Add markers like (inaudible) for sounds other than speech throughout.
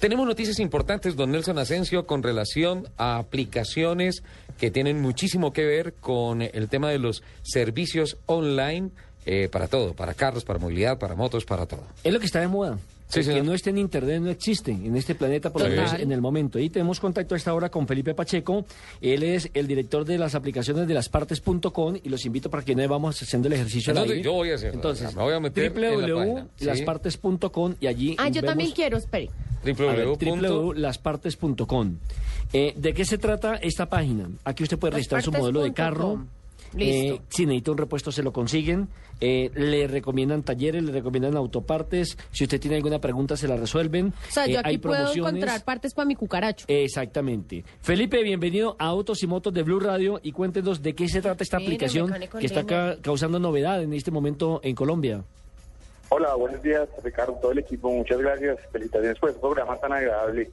Tenemos noticias importantes, don Nelson Asensio, con relación a aplicaciones que tienen muchísimo que ver con el tema de los servicios online eh, para todo, para carros, para movilidad, para motos, para todo. Es lo que está de moda. Sí, que no esté en Internet no existe en este planeta, por lo menos en el momento. Y tenemos contacto a esta hora con Felipe Pacheco. Él es el director de las aplicaciones de laspartes.com y los invito para que no vamos haciendo el ejercicio al Entonces, aire. yo voy a hacerlo. Entonces, Me voy a meter en la página, ¿sí? www.laspartes.com y allí Ah, yo vemos- también quiero, espere. www.laspartes.com. Eh, ¿De qué se trata esta página? Aquí usted puede registrar su modelo de carro. Eh, si necesita un repuesto, se lo consiguen. Eh, le recomiendan talleres, le recomiendan autopartes. Si usted tiene alguna pregunta, se la resuelven. O sea, Eh, yo hay aquí puedo promociones. encontrar partes para mi cucaracho. Exactamente. Felipe, bienvenido a Autos y Motos de Blue Radio y cuéntenos de qué se trata esta aplicación que está ca- causando novedad en este momento en Colombia. Hola, buenos días, Ricardo, todo el equipo. Muchas gracias. Felicitaciones por este programa tan agradable.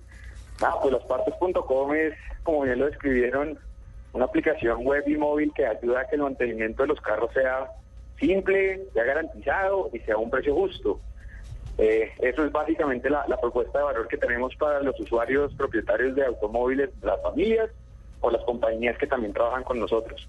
Nada, pues laspartes.com es, como bien lo describieron, una aplicación web y móvil que ayuda a que el mantenimiento de los carros sea simple, sea garantizado y sea a un precio justo. Eh, eso es básicamente la, la propuesta de valor que tenemos para los usuarios propietarios de automóviles, las familias o las compañías que también trabajan con nosotros.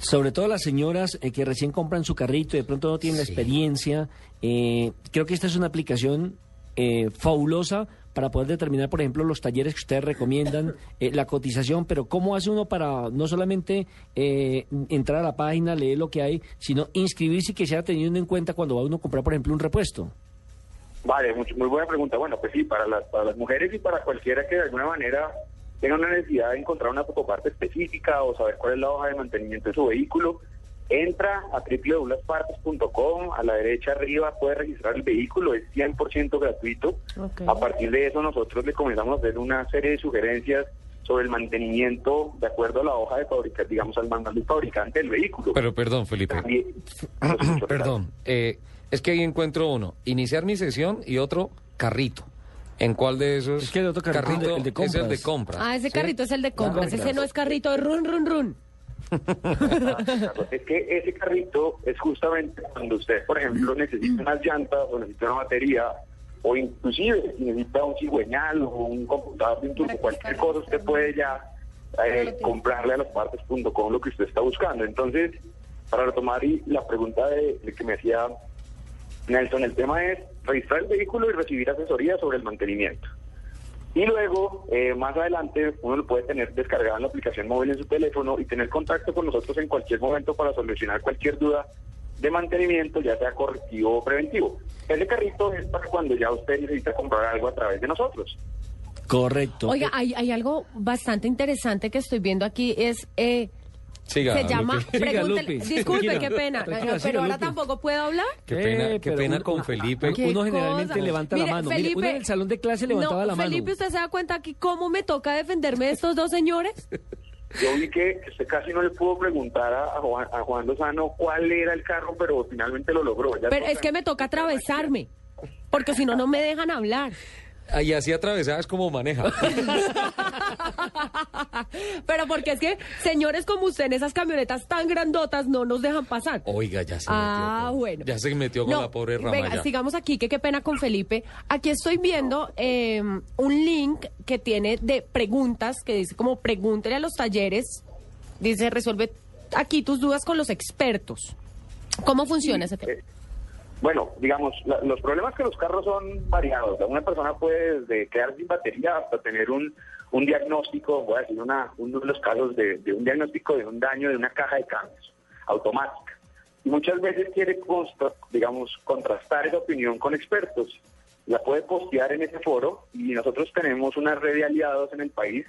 Sobre todo las señoras eh, que recién compran su carrito y de pronto no tienen la experiencia. eh, creo que esta es una aplicación eh, fabulosa para poder determinar, por ejemplo, los talleres que ustedes recomiendan, (laughs) eh, la cotización, pero ¿cómo hace uno para no solamente eh, entrar a la página, leer lo que hay, sino inscribirse y que sea teniendo en cuenta cuando va uno a comprar, por ejemplo, un repuesto? Vale, muy, muy buena pregunta. Bueno, pues sí, para las, para las mujeres y para cualquiera que de alguna manera tenga una necesidad de encontrar una fotoparte específica o saber cuál es la hoja de mantenimiento de su vehículo, entra a www.laspartes.com, a la derecha arriba puede registrar el vehículo, es 100% gratuito. A partir de eso nosotros le comenzamos a hacer una serie de sugerencias sobre el mantenimiento de acuerdo a la hoja de fabricante, digamos, al manual del fabricante del vehículo. Pero perdón, Felipe. También- (clears throat) Perdón. eh, es que ahí encuentro uno, iniciar mi sesión y otro, carrito. ¿En cuál de esos? Es que el otro carrito es el de es el de compras. Ah, ese ¿sí? carrito es el de compras. Ese no es carrito de run, run, run. (laughs) Es que ese carrito es justamente cuando usted, por ejemplo, necesita unas llantas o necesita una batería o inclusive si necesita un cigüeñal o un computador de un turbo, cualquier cosa, usted puede ya eh, comprarle a las partes.com lo que usted está buscando. Entonces, para retomar y la pregunta de, de que me hacía Nelson, el tema es registrar el vehículo y recibir asesoría sobre el mantenimiento. Y luego, eh, más adelante, uno lo puede tener descargado en la aplicación móvil en su teléfono y tener contacto con nosotros en cualquier momento para solucionar cualquier duda de mantenimiento, ya sea correctivo o preventivo. Ese carrito es para cuando ya usted necesita comprar algo a través de nosotros. Correcto. Oiga, hay, hay algo bastante interesante que estoy viendo aquí. Es. Eh, Siga, se llama. Lupe. Siga, pregúntele- Lupe. Disculpe, Tranquila. qué pena. Tranquila, siga, pero ahora Lupe. tampoco puedo hablar. Qué pena, Eh, qué pena con Felipe. ¿Qué Uno generalmente cosa? levanta la mano. Mire, uno en el salón de clase levantaba no, la mano. Felipe, ¿usted se da cuenta aquí cómo me toca defenderme de estos dos señores? Yo vi que usted casi no le pudo preguntar a, a Juan, a Juan Lozano cuál era el carro, pero finalmente lo logró. Ya Pero es que me toca atravesarme. Porque si no, no me dejan hablar. Ah, Y así atravesadas como maneja. (laughs) Pero porque es que señores como usted en esas camionetas tan grandotas no nos dejan pasar. Oiga, ya se Ah, metió. con- bueno. Ya se metió con No, la pobre rama Venga, sigamos aquí, que qué pena con Felipe. Aquí estoy viendo eh, un link que tiene de preguntas, que dice como pregúntele a los talleres. Dice, resuelve aquí tus dudas con los expertos. ¿Cómo funciona ese tema? Eh, Bueno, digamos, la- los problemas que los carros son variados. Una persona puede desde quedar sin batería hasta tener un, un diagnóstico, voy a decir una, uno de los casos de, un diagnóstico de un daño de una caja de cambios automática. Y muchas veces quiere, digamos, contrastar esa opinión con expertos. La puede postear en ese foro y nosotros tenemos una red de aliados en el país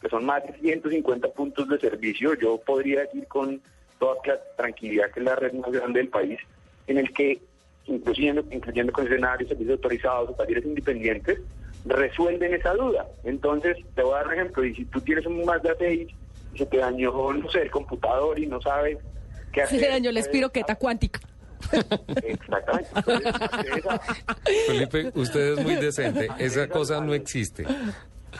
que son más de 150 puntos de servicio. Yo podría decir con toda tranquilidad que es la red más grande del país, en el que, incluyendo, incluyendo concesionarios, servicios autorizados o talleres independientes, resuelven esa duda. Entonces, te voy a dar un ejemplo, y si tú tienes un Mazda 6 y se te dañó, no sé, el computador y no sabes qué hacer. Se dañó la espiroqueta cuántica. Exactamente. Entonces, esa- Felipe, usted es muy decente. (laughs) Esa cosa no existe.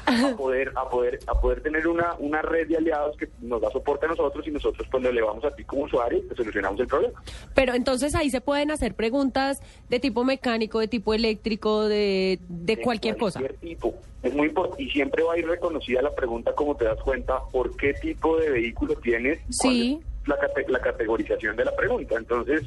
A poder a poder a poder tener una una red de aliados que nos da soporte a nosotros y nosotros pues lo elevamos a ti como usuario y te solucionamos el problema. Pero entonces ahí se pueden hacer preguntas de tipo mecánico, de tipo eléctrico, de, de cualquier cosa. tipo. Es muy importante y siempre va a ir reconocida la pregunta como te das cuenta por qué tipo de vehículo tienes Sí. es la, cate- la categorización de la pregunta. Entonces,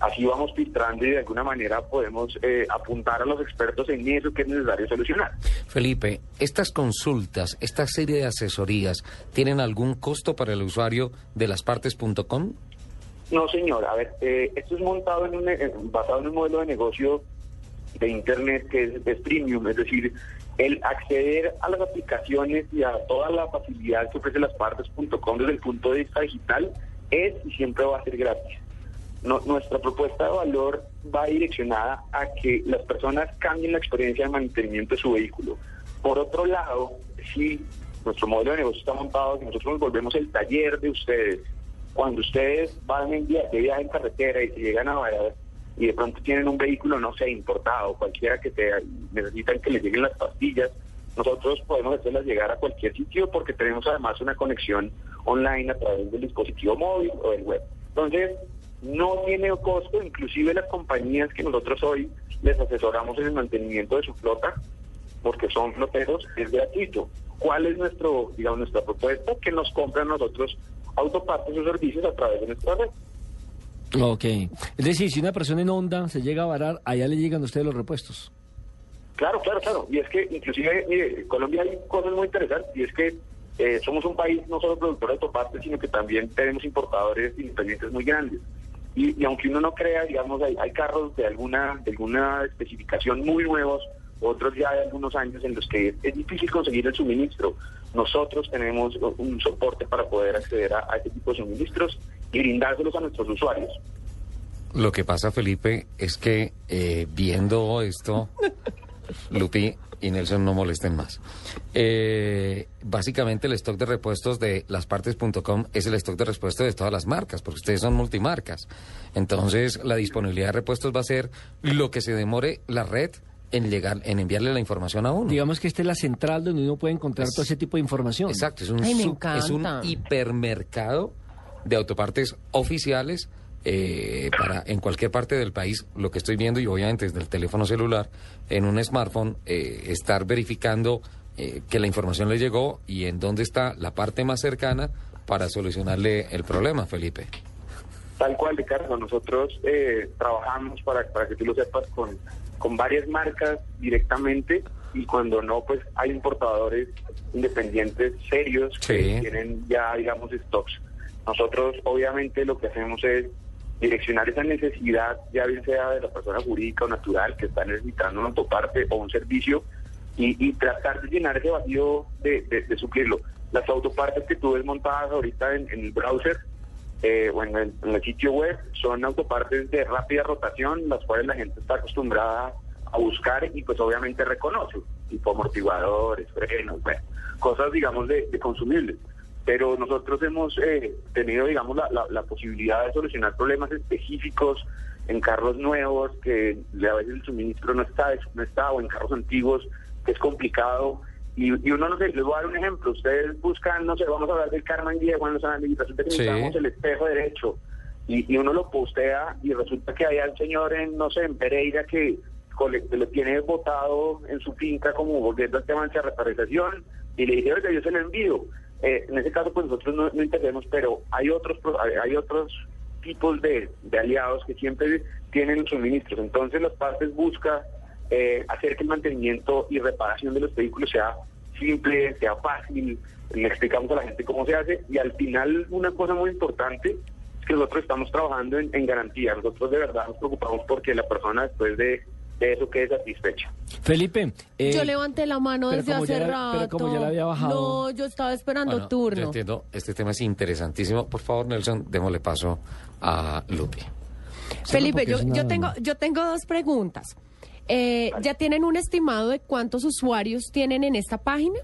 así vamos filtrando y de alguna manera podemos eh, apuntar a los expertos en eso que es necesario solucionar. Felipe, estas consultas, esta serie de asesorías, ¿tienen algún costo para el usuario de laspartes.com? No, señor. A ver, eh, esto es montado en un, eh, basado en un modelo de negocio de Internet que es, es premium, es decir, el acceder a las aplicaciones y a toda la facilidad que ofrece laspartes.com desde el punto de vista digital es y siempre va a ser gratis. No- nuestra propuesta de valor va direccionada a que las personas cambien la experiencia de mantenimiento de su vehículo. Por otro lado, si nuestro modelo de negocio está montado, que nosotros nos volvemos el taller de ustedes, cuando ustedes van en via- de viaje en carretera y se llegan a varar y de pronto tienen un vehículo, no sé, importado, cualquiera que sea, necesitan que les lleguen las pastillas, nosotros podemos hacerlas llegar a cualquier sitio porque tenemos además una conexión online a través del dispositivo móvil o del web. Entonces, no tiene costo, inclusive las compañías que nosotros hoy les asesoramos en el mantenimiento de su flota, porque son floteros, es gratuito. ¿Cuál es nuestro, digamos, nuestra propuesta? Que nos compran nosotros autopartes o servicios a través de nuestra red. Ok. Es decir, si una persona en Honda se llega a varar, allá le llegan a ustedes los repuestos. Claro, claro, claro. Y es que inclusive, mire, en Colombia hay cosas muy interesantes y es que eh, somos un país no solo productor de autopartes, sino que también tenemos importadores independientes muy grandes. Y, y aunque uno no crea, digamos, hay, hay carros de alguna, de alguna especificación muy nuevos, otros ya de algunos años en los que es difícil conseguir el suministro. Nosotros tenemos un soporte para poder acceder a, a este tipo de suministros y brindárselos a nuestros usuarios. Lo que pasa, Felipe, es que eh, viendo esto, (laughs) Lupi y Nelson no molesten más. Eh, básicamente el stock de repuestos de laspartes.com es el stock de repuestos de todas las marcas, porque ustedes son multimarcas. Entonces, la disponibilidad de repuestos va a ser lo que se demore la red en llegar, en enviarle la información a uno. Digamos que esta es la central donde uno puede encontrar Es- todo ese tipo de información. Exacto, es un, Ay, me sub- es un hipermercado de autopartes oficiales eh, para en cualquier parte del país. Lo que estoy viendo y obviamente desde el teléfono celular, en un smartphone, eh, estar verificando eh, que la información le llegó y en dónde está la parte más cercana para solucionarle el problema, Felipe. Tal cual, Ricardo. Nosotros eh, trabajamos, para, para que tú lo sepas, con, con varias marcas directamente y cuando no, pues hay importadores independientes serios que tienen ya, digamos, stocks. Nosotros, obviamente, lo que hacemos es direccionar esa necesidad, ya bien sea de la persona jurídica o natural que está necesitando una autoparte o un servicio, y, tratar de llenar ese vacío de, de- suplirlo. Las autopartes que tú ves montadas ahorita en, el browser eh, o en el, sitio web son autopartes de rápida rotación, las cuales la gente está acostumbrada a buscar y pues obviamente reconoce, tipo amortiguadores, frenos, bueno, cosas digamos de consumibles. Pero nosotros hemos eh, tenido digamos la, la- la posibilidad de solucionar problemas específicos en carros nuevos que a veces el suministro no está, no está o en carros antiguos que es complicado y, y uno no sé, les voy a dar un ejemplo, ustedes buscan, no sé, vamos a hablar del Carmen Diego en los análisis, resulta que Sí. necesitamos el espejo derecho y, y uno lo postea y resulta que hay al señor en, no sé, en Pereira que lo tiene botado en su finca como volviendo al tema de reparación y le dije, oiga, yo se lo envío. Eh, en ese caso, pues nosotros no, no pero hay otros pro- hay, otros tipos de, de aliados que siempre tienen suministros. Entonces, las partes buscan eh, hacer que el mantenimiento y reparación de los vehículos sea simple, sea fácil, le explicamos a la gente cómo se hace y al final una cosa muy importante es que nosotros estamos trabajando en, en garantía, nosotros de verdad nos preocupamos porque la persona después de, de eso quede satisfecha. Felipe, eh, yo levanté la mano desde hace ya rato. pero como ya la había bajado. No, yo estaba esperando Bueno, Yo turno. entiendo, este tema es interesantísimo. Por favor, Nelson, démosle paso a Lupi. Felipe, yo, yo tengo, yo tengo dos preguntas. Eh, ¿Ya tienen un estimado de cuántos usuarios tienen en esta página?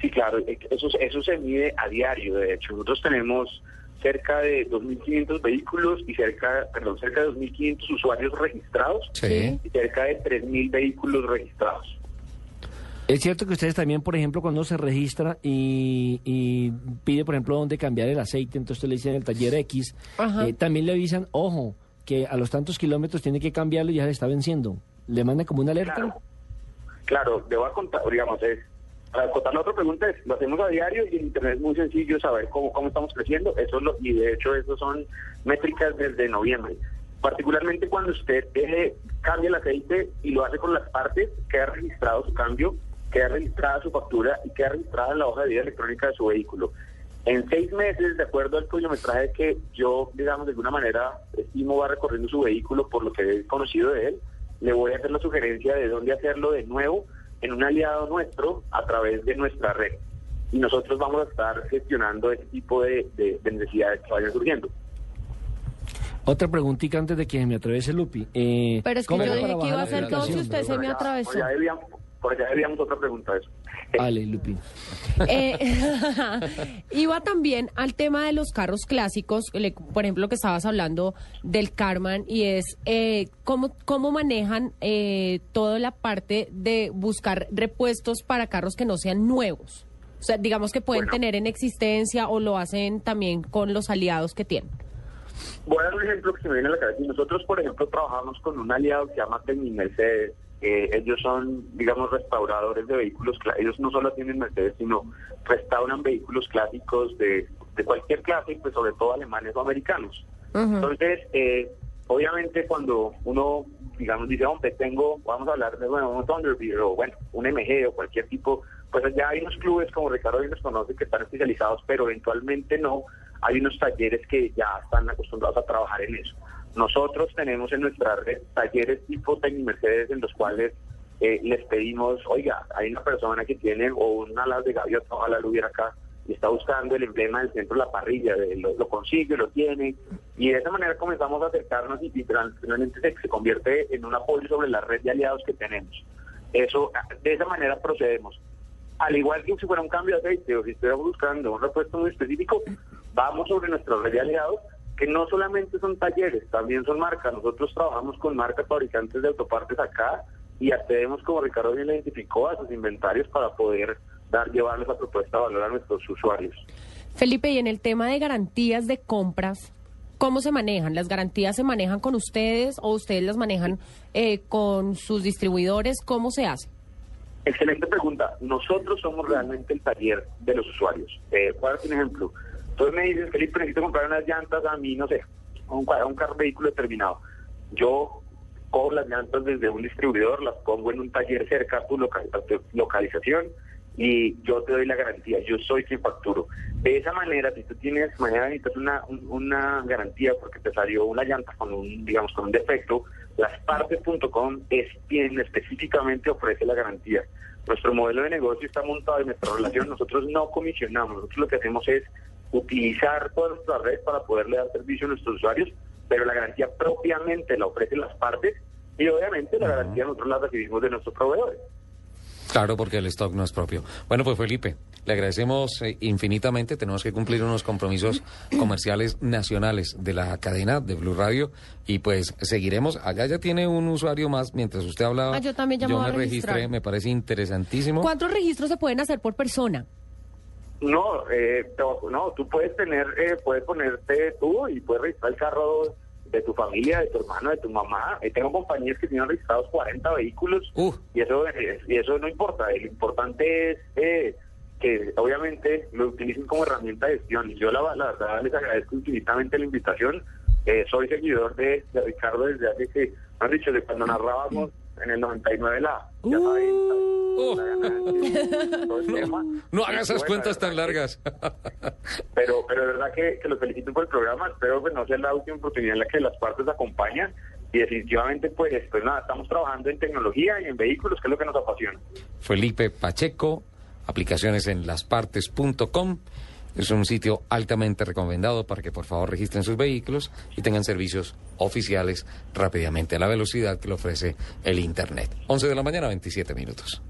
Sí, claro, eh, eso, eso se mide a diario, de hecho. Nosotros tenemos cerca de 2.500 vehículos y cerca, perdón, cerca de 2.500 usuarios registrados Sí. y cerca de 3.000 vehículos registrados. Es cierto que ustedes también, por ejemplo, cuando se registra y, y pide, por ejemplo, dónde cambiar el aceite, entonces usted le dice en el taller X, eh, también le avisan, ojo, que a los tantos kilómetros tiene que cambiarlo y ya se está venciendo. Le mandan como una alerta. Claro, claro, debo contar, digamos, es, para contar la otra pregunta es, lo hacemos a diario y en Internet es muy sencillo saber cómo, cómo estamos creciendo, eso es lo, y de hecho eso son métricas desde noviembre. Particularmente cuando usted eh, cambia el aceite y lo hace con las partes, queda registrado su cambio, queda registrada su factura y queda registrada la hoja de vida electrónica de su vehículo. En seis meses, de acuerdo al kilometraje que yo, digamos, de alguna manera estimo va recorriendo su vehículo por lo que he conocido de él, le voy a hacer la sugerencia de dónde hacerlo de nuevo en un aliado nuestro a través de nuestra red. Y nosotros vamos a estar gestionando ese tipo de, de- de necesidades que vayan surgiendo. Otra preguntita antes de que me atravese Lupi. Eh, Pero es que ¿cómo yo dije para que iba a hacer y aplicación? usted se me atravesó. Debíamos, por allá debíamos otra pregunta eso. Eh, Vale, Lupi. Eh, (laughs) iba también al tema de los carros clásicos, le- por ejemplo, que estabas hablando del Carman, y es eh, cómo, cómo manejan eh, toda la parte de buscar repuestos para carros que no sean nuevos. O sea, digamos que pueden Bueno. tener en existencia o lo hacen también con los aliados que tienen. Voy a dar un ejemplo que se me viene a la cabeza. Nosotros, por ejemplo, trabajamos con un aliado que se llama Tecni Mercedes. Eh, ellos son, digamos, restauradores de vehículos. Ellos no solo tienen Mercedes, sino restauran vehículos clásicos de, de cualquier clase, pues sobre todo alemanes o americanos. Entonces, eh, obviamente cuando uno, digamos, dice, hombre, tengo, vamos a hablar de, bueno, un Thunderbird o, bueno, un MG o cualquier tipo, pues ya hay unos clubes, como Ricardo bien los conoce, que están especializados, pero eventualmente no. Hay unos talleres que ya están acostumbrados a trabajar en eso. Nosotros tenemos en nuestra red talleres tipo Tecni Mercedes en los cuales eh, les pedimos, oiga, hay una persona que tiene o un alas de gaviota, ojalá lo hubiera acá, y está buscando el emblema del centro de la parrilla, de- lo, consigue, lo tiene, y de esa manera comenzamos a acercarnos y, y finalmente se, convierte en un apoyo sobre la red de aliados que tenemos. Eso, de esa manera procedemos. Al igual que si fuera un cambio de aceite o si estuviéramos buscando un repuesto muy específico, vamos sobre nuestra red de aliados, que no solamente son talleres, también son marcas. Nosotros trabajamos con marcas fabricantes de autopartes acá y accedemos, como Ricardo bien identificó, a sus inventarios para poder dar llevarles la propuesta de valor a nuestros usuarios. Felipe, y en el tema de garantías de compras, ¿cómo se manejan? ¿Las garantías se manejan con ustedes o ustedes las manejan eh, con sus distribuidores? ¿Cómo se hace? Excelente pregunta. Nosotros somos realmente el taller de los usuarios. Eh, voy a darte un ejemplo. Entonces me dices, Felipe, necesito comprar unas llantas a mí, no sé, un, un vehículo determinado. Yo cojo las llantas desde un distribuidor, las pongo en un taller cerca a tu, localización y yo te doy la garantía. Yo soy quien facturo. De esa manera, si tú tienes, mañana necesitas una, un- una garantía porque te salió una llanta con un, digamos, con un defecto, laspartes.com es quien específicamente ofrece la garantía. Nuestro modelo de negocio está montado en nuestra relación. Nosotros no comisionamos. Nosotros lo que hacemos es utilizar toda nuestra red para poderle dar servicio a nuestros usuarios, pero la garantía propiamente la ofrecen las partes y obviamente la garantía nosotros la recibimos de nuestros proveedores. Claro, porque el stock no es propio. Bueno, pues Felipe, le agradecemos eh, infinitamente. Tenemos que cumplir unos compromisos comerciales nacionales de la cadena de Blue Radio y pues seguiremos. Allá ya tiene un usuario más mientras usted hablaba. Ah, yo también ya me voy me registré, me parece interesantísimo. ¿Cuántos registros se pueden hacer por persona? No, eh, no, tú puedes tener, eh, puedes ponerte tú y puedes registrar el carro de tu familia, de tu hermano, de tu mamá. Eh, tengo compañías que tienen registrados 40 vehículos Uh. y eso eh, y eso no importa. Lo importante es eh, que obviamente lo utilicen como herramienta de gestión. Y yo la, la verdad les agradezco infinitamente la invitación. Eh, soy seguidor de, de Ricardo desde hace que, han dicho, de cuando narrábamos en el 99 la, ya Uh. la ganancia, todo el (laughs) tema. No haga Y esas bueno, cuentas tan que- largas. (laughs) pero pero de verdad que, que los felicito por el programa espero que no sea la última oportunidad en la que las partes acompañan y definitivamente pues pues nada estamos trabajando en tecnología y en vehículos que es lo que nos apasiona Felipe Pacheco, aplicaciones en laspartes.com Es un sitio altamente recomendado para que por favor registren sus vehículos y tengan servicios oficiales rápidamente a la velocidad que le ofrece el Internet. 11 de la mañana, 27 minutos.